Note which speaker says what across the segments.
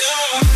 Speaker 1: Yeah.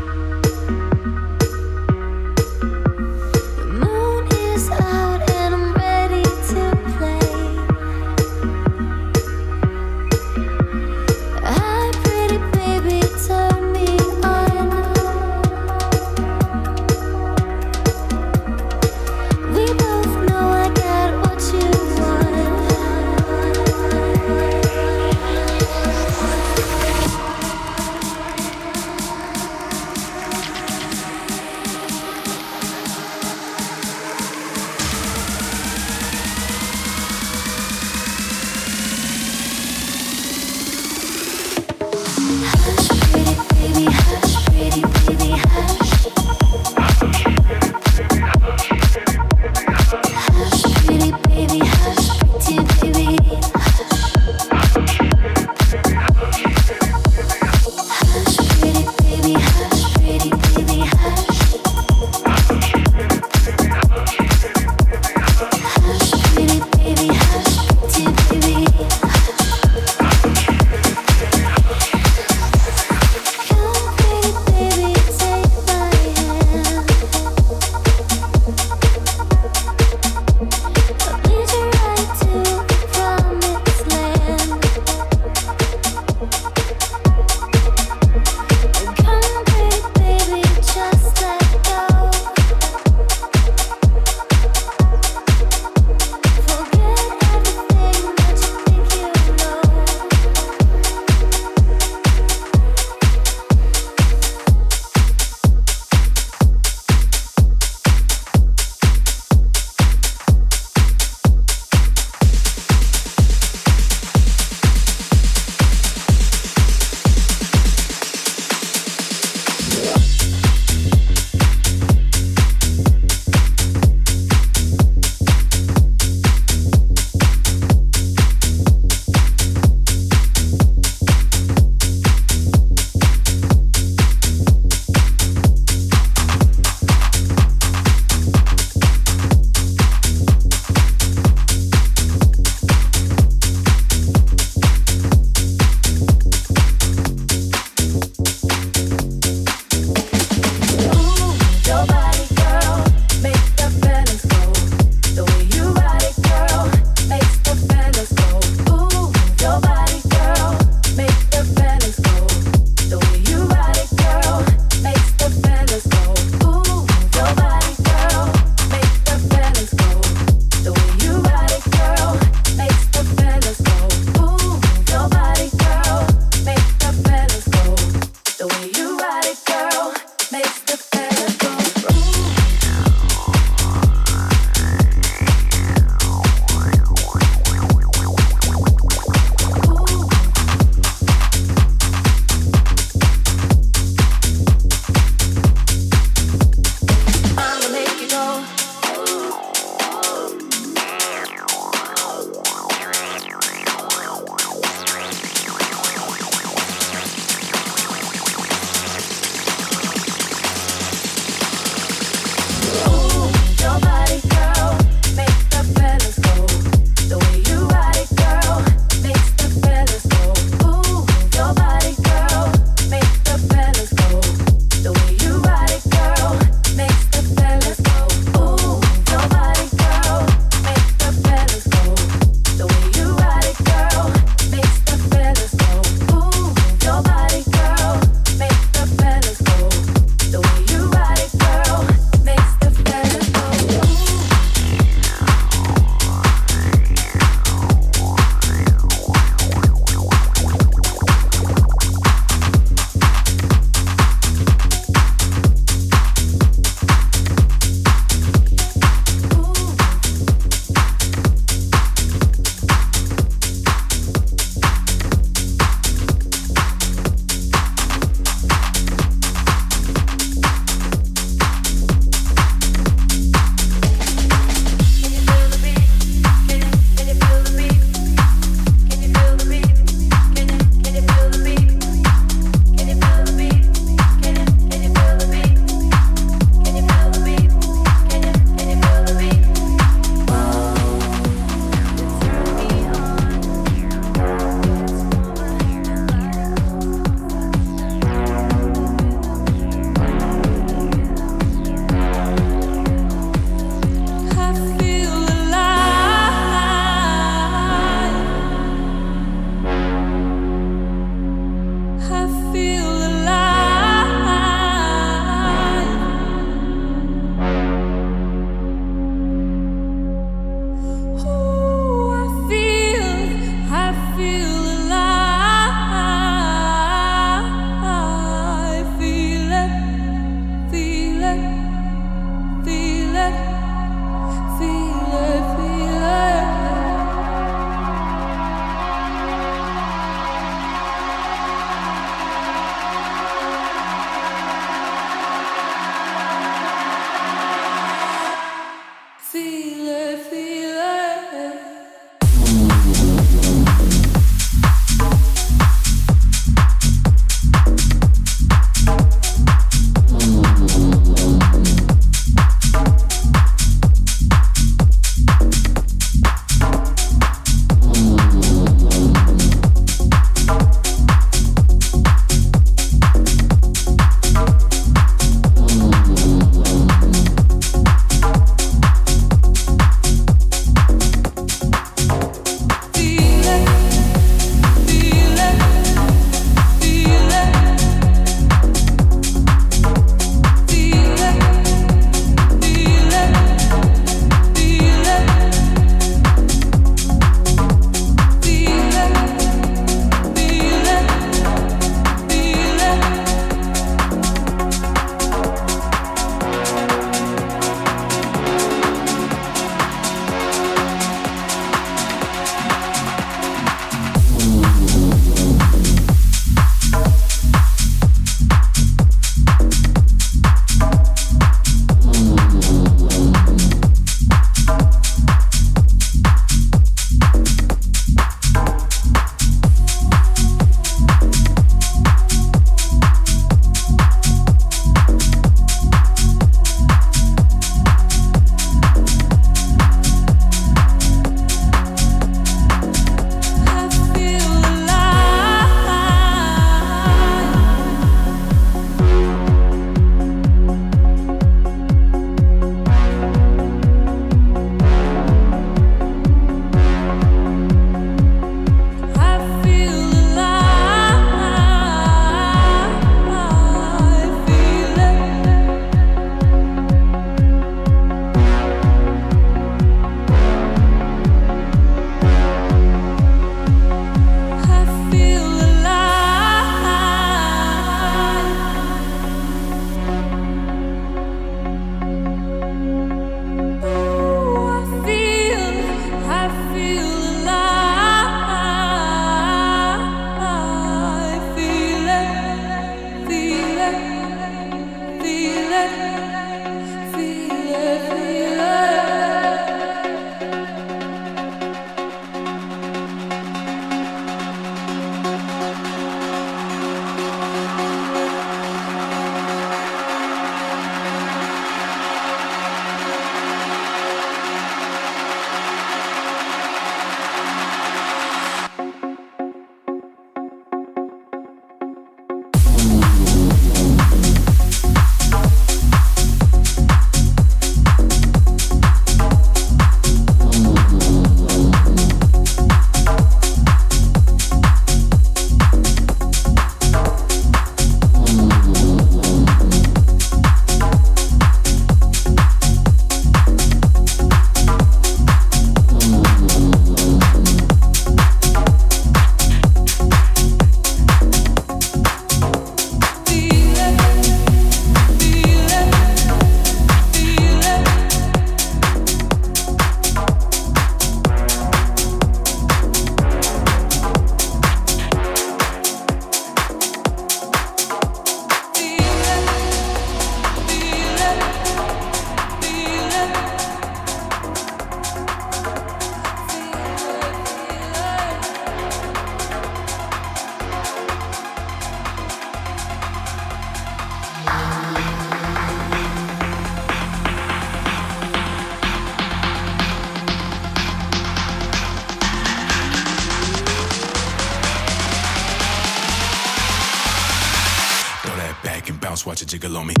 Speaker 1: Jiggle on me.